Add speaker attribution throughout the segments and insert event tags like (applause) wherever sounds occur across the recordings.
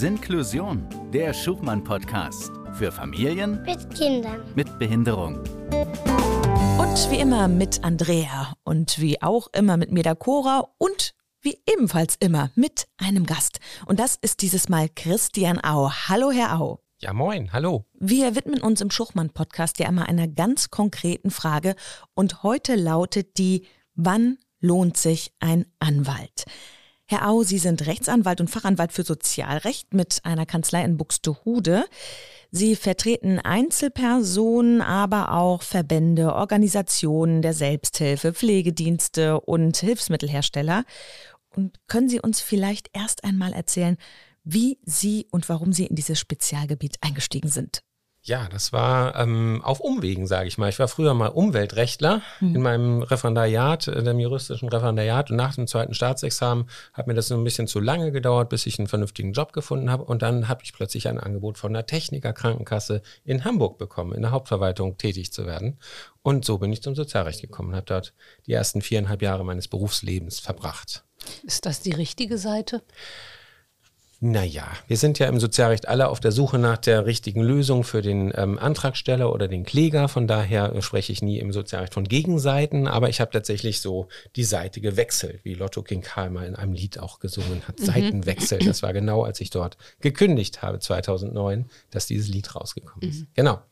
Speaker 1: Sinklusion, der Schubmann-Podcast für Familien
Speaker 2: Mit Kindern.
Speaker 1: mit Behinderung.
Speaker 3: Und wie immer mit Andrea und wie auch immer mit mir der Cora und wie ebenfalls immer mit einem Gast. Und das ist dieses Mal Christian Au. Hallo, Herr Au.
Speaker 4: Ja, moin, hallo.
Speaker 3: Wir widmen uns im Schuchmann-Podcast ja immer einer ganz konkreten Frage. Und heute lautet die, wann lohnt sich ein Anwalt? Herr Au, Sie sind Rechtsanwalt und Fachanwalt für Sozialrecht mit einer Kanzlei in Buxtehude. Sie vertreten Einzelpersonen, aber auch Verbände, Organisationen der Selbsthilfe, Pflegedienste und Hilfsmittelhersteller. Und können Sie uns vielleicht erst einmal erzählen, wie Sie und warum Sie in dieses Spezialgebiet eingestiegen sind?
Speaker 4: Ja, das war ähm, auf Umwegen, sage ich mal. Ich war früher mal Umweltrechtler
Speaker 3: Mhm.
Speaker 4: in meinem Referendariat, äh, dem juristischen Referendariat. Und nach dem zweiten Staatsexamen hat mir das so ein bisschen zu lange gedauert, bis ich einen vernünftigen Job gefunden habe. Und dann habe ich plötzlich ein Angebot von der Techniker Krankenkasse in Hamburg bekommen, in der Hauptverwaltung tätig zu werden. Und so bin ich zum Sozialrecht gekommen und habe dort die ersten viereinhalb Jahre meines Berufslebens verbracht.
Speaker 5: Ist das die richtige Seite?
Speaker 4: Naja, wir sind ja im Sozialrecht alle auf der Suche nach der richtigen Lösung für den ähm, Antragsteller oder den Kläger. Von daher spreche ich nie im Sozialrecht von Gegenseiten, aber ich habe tatsächlich so die Seite gewechselt, wie Lotto King Karl mal in einem Lied auch gesungen hat. Seitenwechsel. Das war genau, als ich dort gekündigt habe, 2009, dass dieses Lied rausgekommen ist. Genau.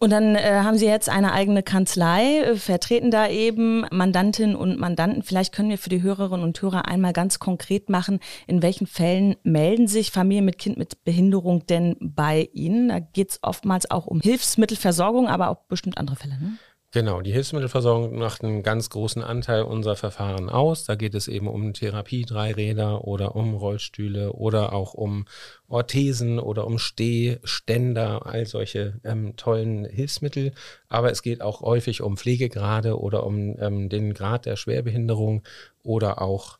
Speaker 3: Und dann äh, haben Sie jetzt eine eigene Kanzlei, äh, vertreten da eben Mandantinnen und Mandanten. Vielleicht können wir für die Hörerinnen und Hörer einmal ganz konkret machen, in welchen Fällen melden sich Familien mit Kind mit Behinderung denn bei Ihnen? Da geht es oftmals auch um Hilfsmittelversorgung, aber auch bestimmt andere Fälle. Ne?
Speaker 4: Genau, die Hilfsmittelversorgung macht einen ganz großen Anteil unserer Verfahren aus. Da geht es eben um Therapie-Dreiräder oder um Rollstühle oder auch um Orthesen oder um Stehständer, all solche ähm, tollen Hilfsmittel. Aber es geht auch häufig um Pflegegrade oder um ähm, den Grad der Schwerbehinderung oder auch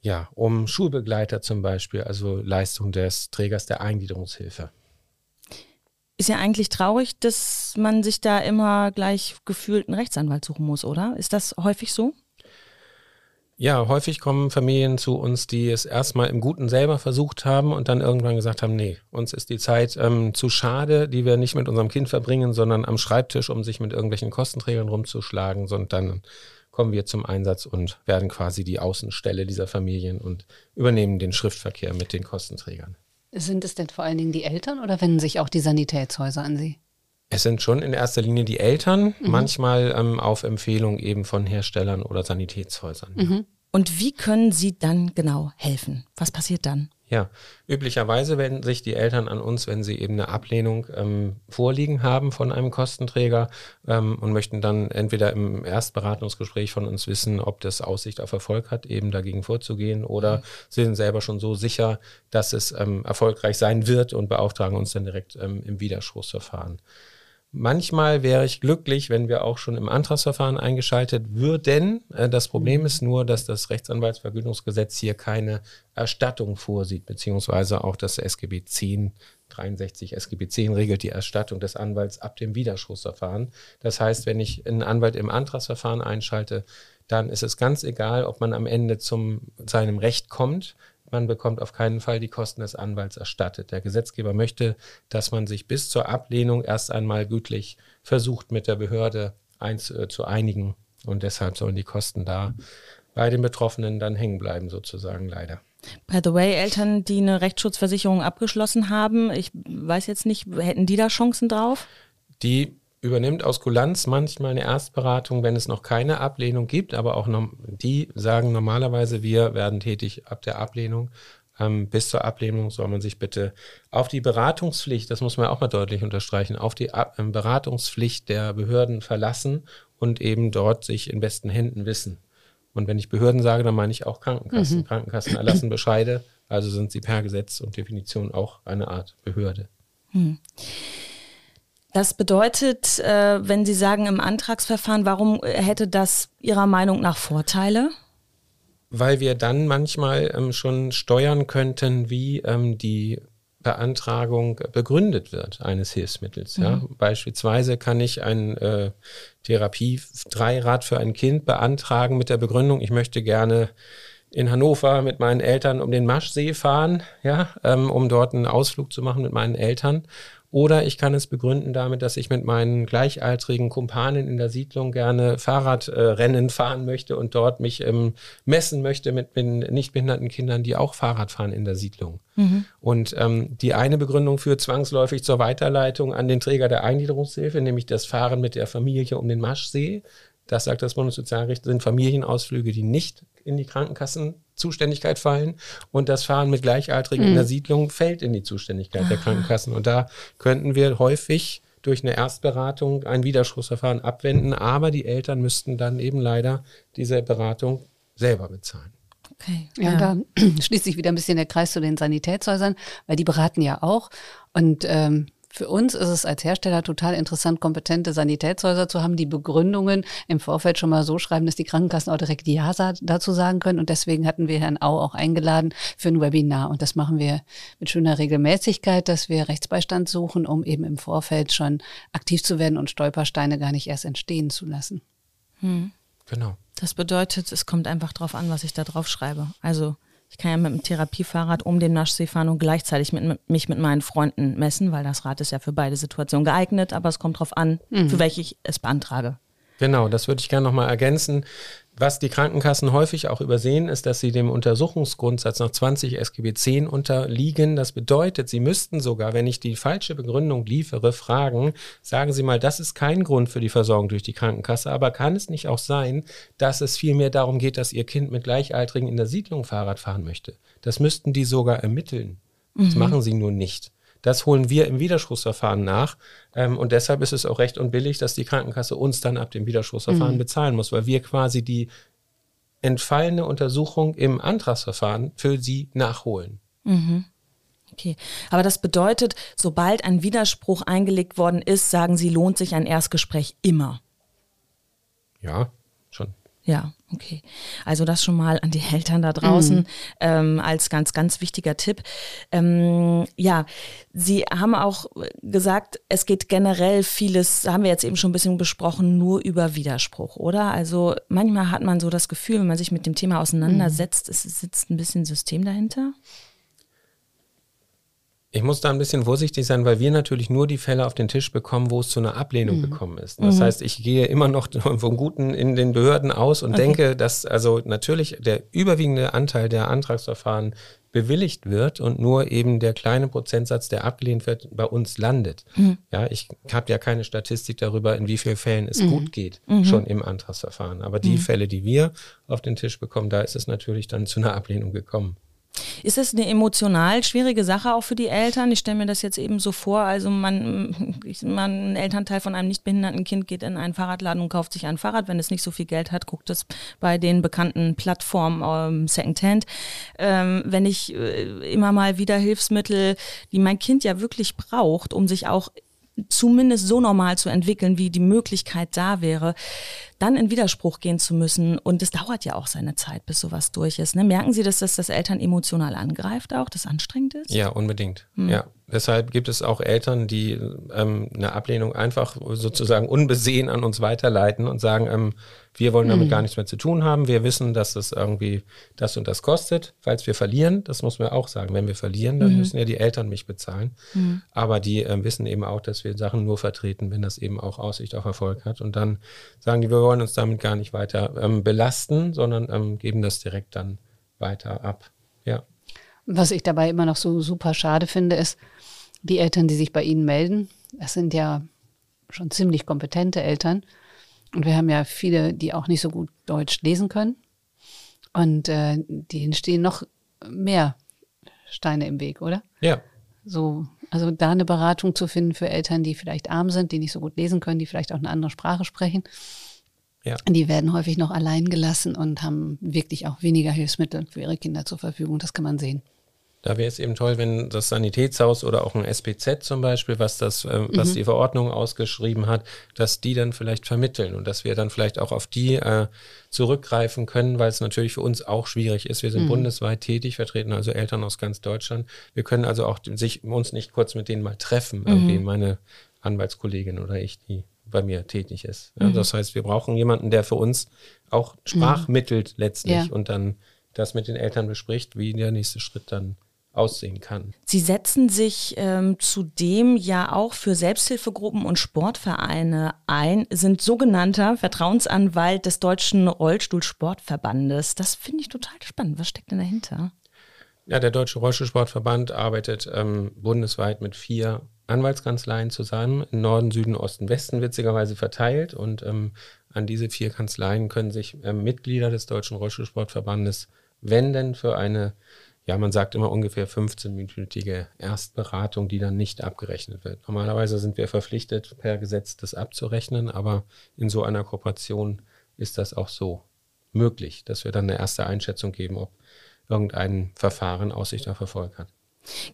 Speaker 4: ja, um Schulbegleiter zum Beispiel, also Leistung des Trägers der Eingliederungshilfe.
Speaker 3: Ist ja eigentlich traurig, dass man sich da immer gleich gefühlt einen Rechtsanwalt suchen muss, oder? Ist das häufig so?
Speaker 4: Ja, häufig kommen Familien zu uns, die es erstmal im Guten selber versucht haben und dann irgendwann gesagt haben, nee, uns ist die Zeit ähm, zu schade, die wir nicht mit unserem Kind verbringen, sondern am Schreibtisch, um sich mit irgendwelchen Kostenträgern rumzuschlagen, sondern dann kommen wir zum Einsatz und werden quasi die Außenstelle dieser Familien und übernehmen den Schriftverkehr mit den Kostenträgern.
Speaker 5: Sind es denn vor allen Dingen die Eltern oder wenden sich auch die Sanitätshäuser an Sie?
Speaker 4: Es sind schon in erster Linie die Eltern, manchmal ähm, auf Empfehlung eben von Herstellern oder Sanitätshäusern. ja.
Speaker 3: Und wie können Sie dann genau helfen? Was passiert dann?
Speaker 4: Ja, üblicherweise wenden sich die Eltern an uns, wenn sie eben eine Ablehnung ähm, vorliegen haben von einem Kostenträger ähm, und möchten dann entweder im Erstberatungsgespräch von uns wissen, ob das Aussicht auf Erfolg hat, eben dagegen vorzugehen, oder sie sind selber schon so sicher, dass es ähm, erfolgreich sein wird und beauftragen uns dann direkt ähm, im Widerspruchsverfahren. Manchmal wäre ich glücklich, wenn wir auch schon im Antragsverfahren eingeschaltet würden. Äh, Das Problem ist nur, dass das Rechtsanwaltsvergütungsgesetz hier keine Erstattung vorsieht, beziehungsweise auch das SGB 10, 63 SGB 10 regelt die Erstattung des Anwalts ab dem Widerspruchsverfahren. Das heißt, wenn ich einen Anwalt im Antragsverfahren einschalte, dann ist es ganz egal, ob man am Ende zum seinem Recht kommt. Man bekommt auf keinen Fall die Kosten des Anwalts erstattet. Der Gesetzgeber möchte, dass man sich bis zur Ablehnung erst einmal gütlich versucht, mit der Behörde eins, äh, zu einigen. Und deshalb sollen die Kosten da bei den Betroffenen dann hängen bleiben, sozusagen leider.
Speaker 3: By the way, Eltern, die eine Rechtsschutzversicherung abgeschlossen haben, ich weiß jetzt nicht, hätten die da Chancen drauf?
Speaker 4: Die übernimmt aus Kulanz manchmal eine Erstberatung, wenn es noch keine Ablehnung gibt, aber auch nom- die sagen normalerweise, wir werden tätig ab der Ablehnung. Ähm, bis zur Ablehnung soll man sich bitte auf die Beratungspflicht, das muss man auch mal deutlich unterstreichen, auf die Ab ähm, Beratungspflicht der Behörden verlassen und eben dort sich in besten Händen wissen. Und wenn ich Behörden sage, dann meine ich auch Krankenkassen. Krankenkassen erlassen Bescheide, also sind sie per Gesetz und Definition auch eine Art Behörde.
Speaker 3: Das bedeutet, äh, wenn Sie sagen im Antragsverfahren, warum hätte das Ihrer Meinung nach Vorteile?
Speaker 4: weil wir dann manchmal ähm, schon steuern könnten, wie ähm, die Beantragung begründet wird eines Hilfsmittels. Ja? Beispielsweise kann ich ein äh, Therapie-Dreirad für ein Kind beantragen mit der Begründung, ich möchte gerne in Hannover mit meinen Eltern um den Maschsee fahren, ja, ähm, um dort einen Ausflug zu machen mit meinen Eltern. Oder ich kann es begründen damit, dass ich mit meinen gleichaltrigen Kumpanen in der Siedlung gerne Fahrradrennen äh, fahren möchte und dort mich ähm, messen möchte mit, mit nicht behinderten Kindern, die auch Fahrrad fahren in der Siedlung. Mhm. Und ähm, die eine Begründung führt zwangsläufig zur Weiterleitung an den Träger der Eingliederungshilfe, nämlich das Fahren mit der Familie um den Maschsee. Das sagt das Bundessozialgericht, sind Familienausflüge, die nicht in die Krankenkassenzuständigkeit fallen und das Fahren mit Gleichaltrigen mhm. in der. Siedlung fällt in die Zuständigkeit der Krankenkassen. Und da könnten wir häufig durch eine Erstberatung ein Widerspruchsverfahren abwenden, aber die Eltern müssten dann eben leider diese Beratung selber bezahlen.
Speaker 5: Okay. Ja, ja, da (clears throat) schließt sich wieder ein bisschen der Kreis zu den Sanitätshäusern, weil die beraten ja auch. Und ähm, für uns ist es als Hersteller total interessant, kompetente Sanitätshäuser zu haben, die Begründungen im Vorfeld schon mal so schreiben, dass die Krankenkassen auch direkt Ja dazu sagen können. Und deswegen hatten wir Herrn Au auch eingeladen für ein Webinar. Und das machen wir mit schöner Regelmäßigkeit, dass wir Rechtsbeistand suchen, um eben im Vorfeld schon aktiv zu werden und Stolpersteine gar nicht erst entstehen zu lassen.
Speaker 3: Hm. Genau. Das bedeutet, es kommt einfach drauf an, was ich da drauf schreibe. Also ich kann ja mit dem Therapiefahrrad um den Naschsee fahren und gleichzeitig mit, mich mit meinen Freunden messen, weil das Rad ist ja für beide Situationen geeignet, aber es kommt darauf an, mhm. für welche ich es beantrage.
Speaker 4: Genau, das würde ich gerne nochmal ergänzen. Was die Krankenkassen häufig auch übersehen, ist, dass sie dem Untersuchungsgrundsatz nach 20 SGB 10 unterliegen. Das bedeutet, sie müssten sogar, wenn ich die falsche Begründung liefere, fragen, sagen Sie mal, das ist kein Grund für die Versorgung durch die Krankenkasse, aber kann es nicht auch sein, dass es vielmehr darum geht, dass Ihr Kind mit Gleichaltrigen in der Siedlung Fahrrad fahren möchte? Das müssten die sogar ermitteln. Das mhm. machen sie nur nicht. Das holen wir im Widerspruchsverfahren nach. Ähm, und deshalb ist es auch recht und billig, dass die Krankenkasse uns dann ab dem Widerspruchsverfahren mhm. bezahlen muss, weil wir quasi die entfallene Untersuchung im Antragsverfahren für sie nachholen.
Speaker 3: Mhm. Okay, aber das bedeutet, sobald ein Widerspruch eingelegt worden ist, sagen Sie, lohnt sich ein Erstgespräch immer.
Speaker 4: Ja, schon.
Speaker 3: Ja, okay. Also das schon mal an die Eltern da draußen mhm. ähm, als ganz, ganz wichtiger Tipp. Ähm, ja, Sie haben auch gesagt, es geht generell vieles, haben wir jetzt eben schon ein bisschen besprochen, nur über Widerspruch, oder? Also manchmal hat man so das Gefühl, wenn man sich mit dem Thema auseinandersetzt, mhm. es sitzt ein bisschen System dahinter.
Speaker 4: Ich muss da ein bisschen vorsichtig sein, weil wir natürlich nur die Fälle auf den Tisch bekommen, wo es zu einer Ablehnung mhm. gekommen ist. Das mhm. heißt, ich gehe immer noch (laughs) vom Guten in den Behörden aus und okay. denke, dass also natürlich der überwiegende Anteil der Antragsverfahren bewilligt wird und nur eben der kleine Prozentsatz, der abgelehnt wird, bei uns landet. Mhm. Ja, ich habe ja keine Statistik darüber, in wie vielen Fällen es mhm. gut geht, mhm. schon im Antragsverfahren. Aber die mhm. Fälle, die wir auf den Tisch bekommen, da ist es natürlich dann zu einer Ablehnung gekommen.
Speaker 3: Ist es eine emotional schwierige Sache auch für die Eltern? Ich stelle mir das jetzt eben so vor, also man, man, ein Elternteil von einem nicht behinderten Kind geht in einen Fahrradladen und kauft sich ein Fahrrad. Wenn es nicht so viel Geld hat, guckt es bei den bekannten Plattformen ähm, Secondhand. Ähm, wenn ich äh, immer mal wieder Hilfsmittel, die mein Kind ja wirklich braucht, um sich auch zumindest so normal zu entwickeln, wie die Möglichkeit da wäre, dann in Widerspruch gehen zu müssen. Und es dauert ja auch seine Zeit, bis sowas durch ist. Ne? Merken Sie, dass das das Eltern emotional angreift auch, das anstrengend ist?
Speaker 4: Ja, unbedingt. Hm. Ja. Deshalb gibt es auch Eltern, die ähm, eine Ablehnung einfach sozusagen unbesehen an uns weiterleiten und sagen, ähm, wir wollen damit mhm. gar nichts mehr zu tun haben. Wir wissen, dass das irgendwie das und das kostet. Falls wir verlieren, das muss man auch sagen, wenn wir verlieren, dann mhm. müssen ja die Eltern mich bezahlen. Mhm. Aber die äh, wissen eben auch, dass wir Sachen nur vertreten, wenn das eben auch Aussicht auf Erfolg hat. Und dann sagen die, wir wollen uns damit gar nicht weiter ähm, belasten, sondern ähm, geben das direkt dann weiter ab. Ja.
Speaker 5: Was ich dabei immer noch so super schade finde, ist, die Eltern, die sich bei Ihnen melden, das sind ja schon ziemlich kompetente Eltern und wir haben ja viele, die auch nicht so gut Deutsch lesen können. Und äh, denen stehen noch mehr Steine im Weg, oder?
Speaker 4: Ja.
Speaker 5: So, also da eine Beratung zu finden für Eltern, die vielleicht arm sind, die nicht so gut lesen können, die vielleicht auch eine andere Sprache sprechen. Ja. Die werden häufig noch allein gelassen und haben wirklich auch weniger Hilfsmittel für ihre Kinder zur Verfügung. Das kann man sehen.
Speaker 4: Da wäre es eben toll, wenn das Sanitätshaus oder auch ein SPZ zum Beispiel, was das, äh, was mhm. die Verordnung ausgeschrieben hat, dass die dann vielleicht vermitteln und dass wir dann vielleicht auch auf die äh, zurückgreifen können, weil es natürlich für uns auch schwierig ist. Wir sind mhm. bundesweit tätig, vertreten also Eltern aus ganz Deutschland. Wir können also auch sich uns nicht kurz mit denen mal treffen, mhm. irgendwie meine Anwaltskollegin oder ich, die bei mir tätig ist. Ja, mhm. das heißt, wir brauchen jemanden, der für uns auch sprachmittelt letztlich ja. und dann das mit den Eltern bespricht, wie der nächste Schritt dann aussehen kann.
Speaker 3: Sie setzen sich ähm, zudem ja auch für Selbsthilfegruppen und Sportvereine ein, sind sogenannter Vertrauensanwalt des Deutschen Rollstuhlsportverbandes. Das finde ich total spannend. Was steckt denn dahinter?
Speaker 4: Ja, der Deutsche Rollstuhlsportverband arbeitet ähm, bundesweit mit vier Anwaltskanzleien zusammen, in Norden, Süden, Osten, Westen witzigerweise verteilt. Und ähm, an diese vier Kanzleien können sich ähm, Mitglieder des Deutschen Rollstuhlsportverbandes wenden für eine ja, man sagt immer ungefähr 15-minütige Erstberatung, die dann nicht abgerechnet wird. Normalerweise sind wir verpflichtet, per Gesetz das abzurechnen, aber in so einer Kooperation ist das auch so möglich, dass wir dann eine erste Einschätzung geben, ob irgendein Verfahren Aussicht auf Erfolg hat.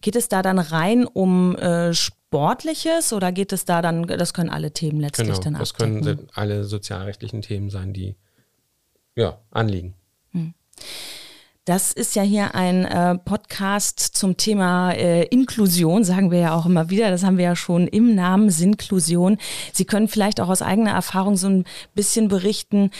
Speaker 3: Geht es da dann rein um äh, Sportliches oder geht es da dann, das können alle Themen letztlich
Speaker 4: genau,
Speaker 3: dann
Speaker 4: abdecken? Das können alle sozialrechtlichen Themen sein, die ja, anliegen. Hm.
Speaker 3: Das ist ja hier ein äh, Podcast zum Thema äh, Inklusion, sagen wir ja auch immer wieder. Das haben wir ja schon im Namen Sinklusion. Sie können vielleicht auch aus eigener Erfahrung so ein bisschen berichten,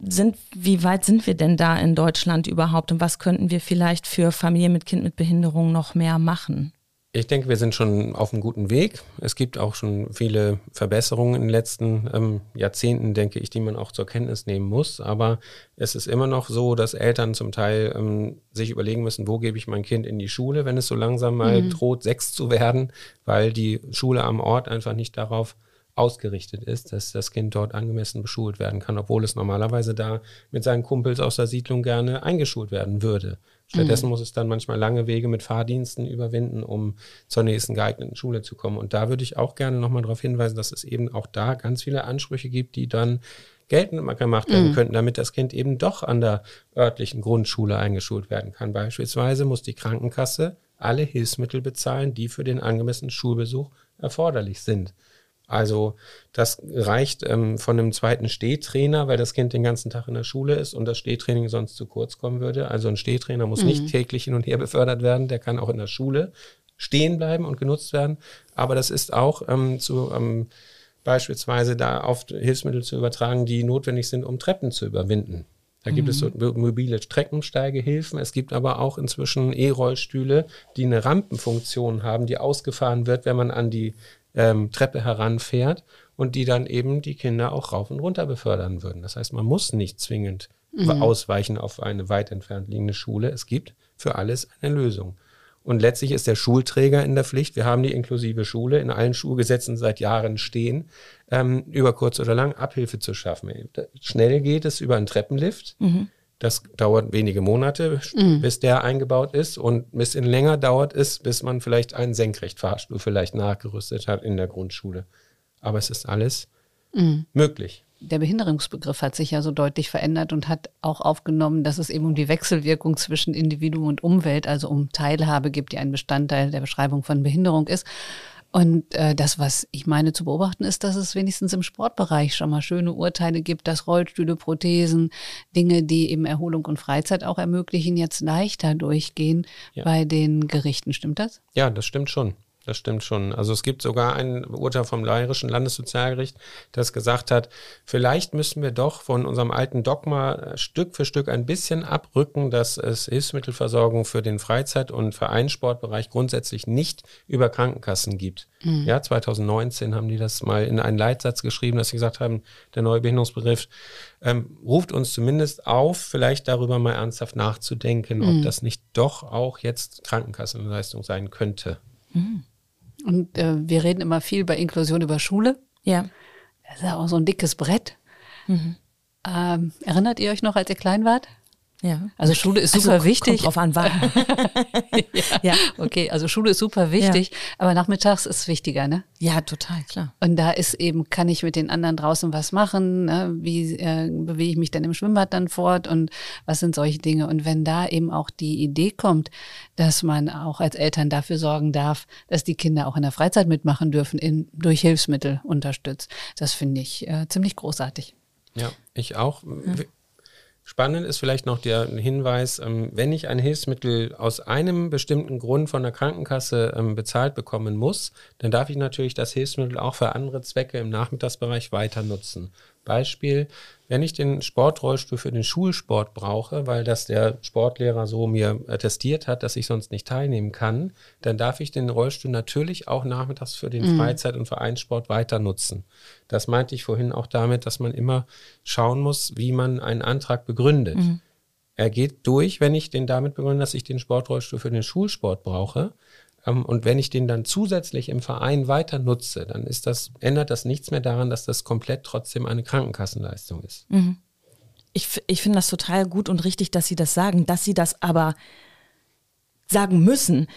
Speaker 3: sind, wie weit sind wir denn da in Deutschland überhaupt und was könnten wir vielleicht für Familien mit Kind mit Behinderung noch mehr machen?
Speaker 4: Ich denke, wir sind schon auf einem guten Weg. Es gibt auch schon viele Verbesserungen in den letzten ähm, Jahrzehnten, denke ich, die man auch zur Kenntnis nehmen muss. Aber es ist immer noch so, dass Eltern zum Teil ähm, sich überlegen müssen, wo gebe ich mein Kind in die Schule, wenn es so langsam mal mhm. droht, sechs zu werden, weil die Schule am Ort einfach nicht darauf ausgerichtet ist, dass das Kind dort angemessen beschult werden kann, obwohl es normalerweise da mit seinen Kumpels aus der Siedlung gerne eingeschult werden würde. Stattdessen mhm. muss es dann manchmal lange Wege mit Fahrdiensten überwinden, um zur nächsten geeigneten Schule zu kommen. Und da würde ich auch gerne nochmal darauf hinweisen, dass es eben auch da ganz viele Ansprüche gibt, die dann geltend gemacht werden mhm. könnten, damit das Kind eben doch an der örtlichen Grundschule eingeschult werden kann. Beispielsweise muss die Krankenkasse alle Hilfsmittel bezahlen, die für den angemessenen Schulbesuch erforderlich sind. Also das reicht ähm, von einem zweiten Stehtrainer, weil das Kind den ganzen Tag in der Schule ist und das Stehtraining sonst zu kurz kommen würde. Also ein Stehtrainer muss mhm. nicht täglich hin und her befördert werden, der kann auch in der Schule stehen bleiben und genutzt werden. Aber das ist auch ähm, zu ähm, beispielsweise da auf Hilfsmittel zu übertragen, die notwendig sind, um Treppen zu überwinden. Da gibt mhm. es so mhm. mobile Streckensteigehilfen. Es gibt aber auch inzwischen E-Rollstühle, die eine Rampenfunktion haben, die ausgefahren wird, wenn man an die ähm, Treppe heranfährt und die dann eben die Kinder auch rauf und runter befördern würden. Das heißt, man muss nicht zwingend mhm. ausweichen auf eine weit entfernt liegende Schule. Es gibt für alles eine Lösung. Und letztlich ist der Schulträger in der Pflicht. Wir haben die inklusive Schule in allen Schulgesetzen seit Jahren stehen, ähm, über kurz oder lang Abhilfe zu schaffen. Schnell geht es über einen Treppenlift. Mhm. Das dauert wenige Monate, mhm. bis der eingebaut ist und ein bisschen länger dauert es, bis man vielleicht einen Senkrechtfahrstuhl vielleicht nachgerüstet hat in der Grundschule. Aber es ist alles mhm. möglich.
Speaker 5: Der Behinderungsbegriff hat sich ja so deutlich verändert und hat auch aufgenommen, dass es eben um die Wechselwirkung zwischen Individuum und Umwelt, also um Teilhabe gibt, die ein Bestandteil der Beschreibung von Behinderung ist. Und äh, das, was ich meine zu beobachten, ist, dass es wenigstens im Sportbereich schon mal schöne Urteile gibt, dass Rollstühle, Prothesen, Dinge, die eben Erholung und Freizeit auch ermöglichen, jetzt leichter durchgehen ja. bei den Gerichten. Stimmt das?
Speaker 4: Ja, das stimmt schon das stimmt schon. Also es gibt sogar ein Urteil vom Bayerischen Landessozialgericht, das gesagt hat, vielleicht müssen wir doch von unserem alten Dogma Stück für Stück ein bisschen abrücken, dass es Hilfsmittelversorgung für den Freizeit- und Vereinssportbereich grundsätzlich nicht über Krankenkassen gibt. Mhm. Ja, 2019 haben die das mal in einen Leitsatz geschrieben, dass sie gesagt haben, der neue Behinderungsbegriff ähm, ruft uns zumindest auf, vielleicht darüber mal ernsthaft nachzudenken, mhm. ob das nicht doch auch jetzt Krankenkassenleistung sein könnte. Mhm.
Speaker 5: Und äh, wir reden immer viel bei Inklusion über Schule.
Speaker 3: Ja.
Speaker 5: Das ist ja auch so ein dickes Brett. Mhm. Ähm, erinnert ihr euch noch, als ihr klein wart?
Speaker 3: Ja.
Speaker 5: Also Schule ist super also, wichtig.
Speaker 3: Kommt drauf an, wann. (laughs)
Speaker 5: ja. ja. Okay, also Schule ist super wichtig, ja. aber nachmittags ist wichtiger, ne?
Speaker 3: Ja, total, klar.
Speaker 5: Und da ist eben, kann ich mit den anderen draußen was machen? Ne? Wie äh, bewege ich mich denn im Schwimmbad dann fort? Und was sind solche Dinge? Und wenn da eben auch die Idee kommt, dass man auch als Eltern dafür sorgen darf, dass die Kinder auch in der Freizeit mitmachen dürfen, in, durch Hilfsmittel unterstützt, das finde ich äh, ziemlich großartig.
Speaker 4: Ja, ich auch. Ja. Spannend ist vielleicht noch der Hinweis, ähm, wenn ich ein Hilfsmittel aus einem bestimmten Grund von der Krankenkasse ähm, bezahlt bekommen muss, dann darf ich natürlich das Hilfsmittel auch für andere Zwecke im Nachmittagsbereich weiter nutzen. Beispiel, wenn ich den Sportrollstuhl für den Schulsport brauche, weil das der Sportlehrer so mir attestiert hat, dass ich sonst nicht teilnehmen kann, dann darf ich den Rollstuhl natürlich auch nachmittags für den mhm. Freizeit- und Vereinssport weiter nutzen. Das meinte ich vorhin auch damit, dass man immer schauen muss, wie man einen Antrag begründet. Mhm. Er geht durch, wenn ich den damit begründe, dass ich den Sportrollstuhl für den Schulsport brauche. Ähm, und wenn ich den dann zusätzlich im Verein weiter nutze, dann ist das, ändert das nichts mehr daran, dass das komplett trotzdem eine Krankenkassenleistung ist. Mhm.
Speaker 3: Ich, ich finde das total gut und richtig, dass Sie das sagen, dass Sie das aber sagen müssen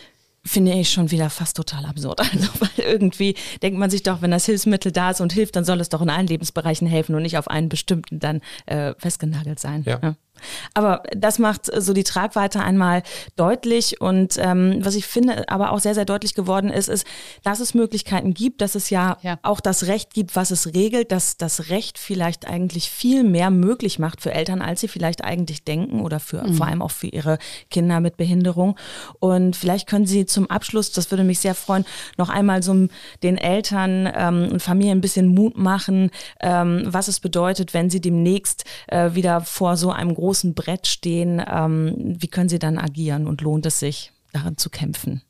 Speaker 3: finde ich schon wieder fast total absurd. (laughs) Also, weil irgendwie denkt man sich doch, wenn das Hilfsmittel da ist und hilft, dann soll es doch in allen Lebensbereichen helfen und nicht auf einen bestimmten dann äh, festgenagelt sein. Ja. ja. Aber das macht so die Tragweite einmal deutlich. Und ähm, was ich finde, aber auch sehr, sehr deutlich geworden ist, ist, dass es Möglichkeiten gibt, dass es ja, ja, auch das Recht gibt, was es regelt, dass das Recht vielleicht eigentlich viel mehr möglich macht für Eltern, als sie vielleicht eigentlich denken oder für mhm. vor allem auch für ihre Kinder mit Behinderung. Und vielleicht können Sie zum Abschluss, das würde mich sehr freuen, noch einmal so den Eltern ähm, und Familien ein bisschen Mut machen, ähm, was es bedeutet, wenn sie demnächst äh, wieder vor so einem großen Brett stehen, ähm, wie können Sie dann agieren und lohnt es sich, daran zu kämpfen?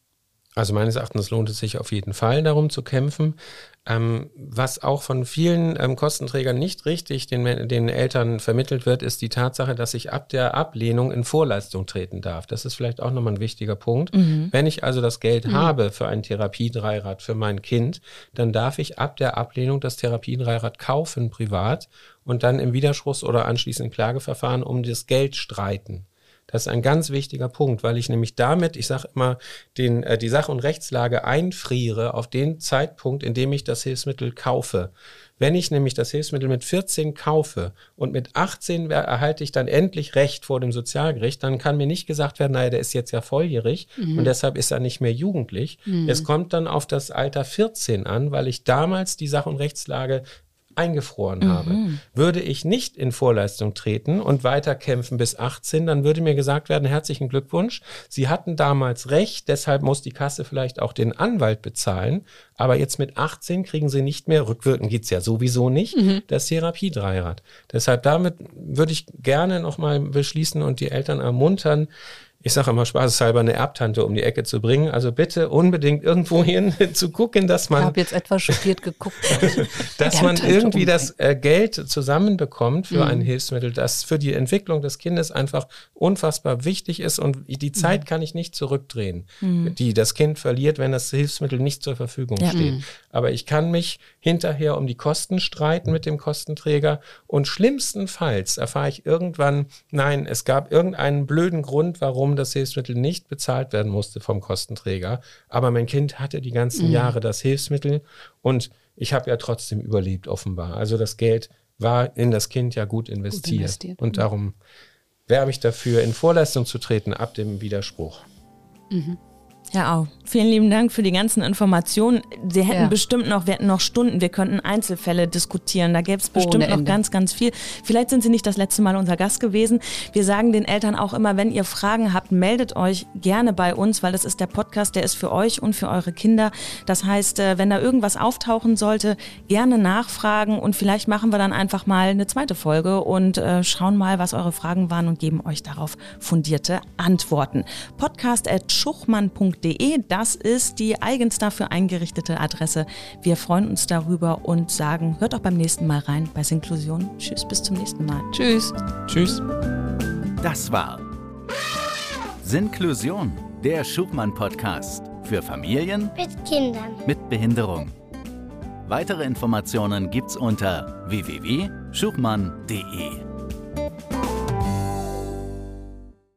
Speaker 4: Also meines Erachtens lohnt es sich auf jeden Fall darum zu kämpfen. Ähm, was auch von vielen ähm, Kostenträgern nicht richtig den, den Eltern vermittelt wird, ist die Tatsache, dass ich ab der Ablehnung in Vorleistung treten darf. Das ist vielleicht auch nochmal ein wichtiger Punkt. Mhm. Wenn ich also das Geld mhm. habe für ein Therapiedreirad für mein Kind, dann darf ich ab der Ablehnung das Therapiedreirad kaufen privat und dann im Widerspruchs- oder anschließenden Klageverfahren um das Geld streiten. Das ist ein ganz wichtiger Punkt, weil ich nämlich damit, ich sage immer, den, äh, die Sach- und Rechtslage einfriere auf den Zeitpunkt, in dem ich das Hilfsmittel kaufe. Wenn ich nämlich das Hilfsmittel mit 14 kaufe und mit 18 erhalte ich dann endlich Recht vor dem Sozialgericht, dann kann mir nicht gesagt werden, naja, der ist jetzt ja volljährig mhm. und deshalb ist er nicht mehr jugendlich. Mhm. Es kommt dann auf das Alter 14 an, weil ich damals die Sach- und Rechtslage eingefroren mhm. habe. Würde ich nicht in Vorleistung treten und weiterkämpfen bis 18, dann würde mir gesagt werden, herzlichen Glückwunsch, Sie hatten damals recht, deshalb muss die Kasse vielleicht auch den Anwalt bezahlen, aber jetzt mit 18 kriegen Sie nicht mehr, rückwirkend geht's ja sowieso nicht, mhm. das Therapiedreirad. Deshalb damit würde ich gerne nochmal beschließen und die Eltern ermuntern, ich sage immer spaßeshalber, eine Erbtante um die Ecke zu bringen. Also bitte unbedingt irgendwo (laughs) hin zu gucken, dass man.
Speaker 5: Ich habe jetzt etwas schockiert geguckt. (laughs)
Speaker 4: dass man irgendwie das äh, Geld zusammenbekommt für mhm. ein Hilfsmittel, das für die Entwicklung des Kindes einfach unfassbar wichtig ist. Und die Zeit mhm. kann ich nicht zurückdrehen, mhm. die das Kind verliert, wenn das Hilfsmittel nicht zur Verfügung ja. steht. Mhm. Aber ich kann mich hinterher um die Kosten streiten mit dem Kostenträger. Und schlimmstenfalls erfahre ich irgendwann, nein, es gab irgendeinen blöden Grund, warum warum das Hilfsmittel nicht bezahlt werden musste vom Kostenträger. Aber mein Kind hatte die ganzen mhm. Jahre das Hilfsmittel und ich habe ja trotzdem überlebt, offenbar. Also das Geld war in das Kind ja gut investiert. Gut investiert. Und mhm. darum werbe ich dafür, in Vorleistung zu treten ab dem Widerspruch.
Speaker 3: Mhm. Ja, auch. Vielen lieben Dank für die ganzen Informationen. Sie hätten ja. bestimmt noch, wir hätten noch Stunden, wir könnten Einzelfälle diskutieren. Da gäbe es bestimmt noch ganz, ganz viel. Vielleicht sind Sie nicht das letzte Mal unser Gast gewesen. Wir sagen den Eltern auch immer, wenn ihr Fragen habt, meldet euch gerne bei uns, weil das ist der Podcast, der ist für euch und für eure Kinder. Das heißt, äh, wenn da irgendwas auftauchen sollte, gerne nachfragen und vielleicht machen wir dann einfach mal eine zweite Folge und äh, schauen mal, was eure Fragen waren und geben euch darauf fundierte Antworten. Podcast at schuchmann.de www.inklusion.de. Das ist die eigens dafür eingerichtete Adresse. Wir freuen uns darüber und sagen, hört auch beim nächsten Mal rein bei Sinklusion. Tschüss, bis zum nächsten Mal.
Speaker 4: Tschüss. Tschüss.
Speaker 1: Das war Sinklusion, der Schubmann-Podcast für Familien
Speaker 2: mit Kindern
Speaker 1: mit Behinderung. Weitere Informationen gibt's unter www.schubmann.de.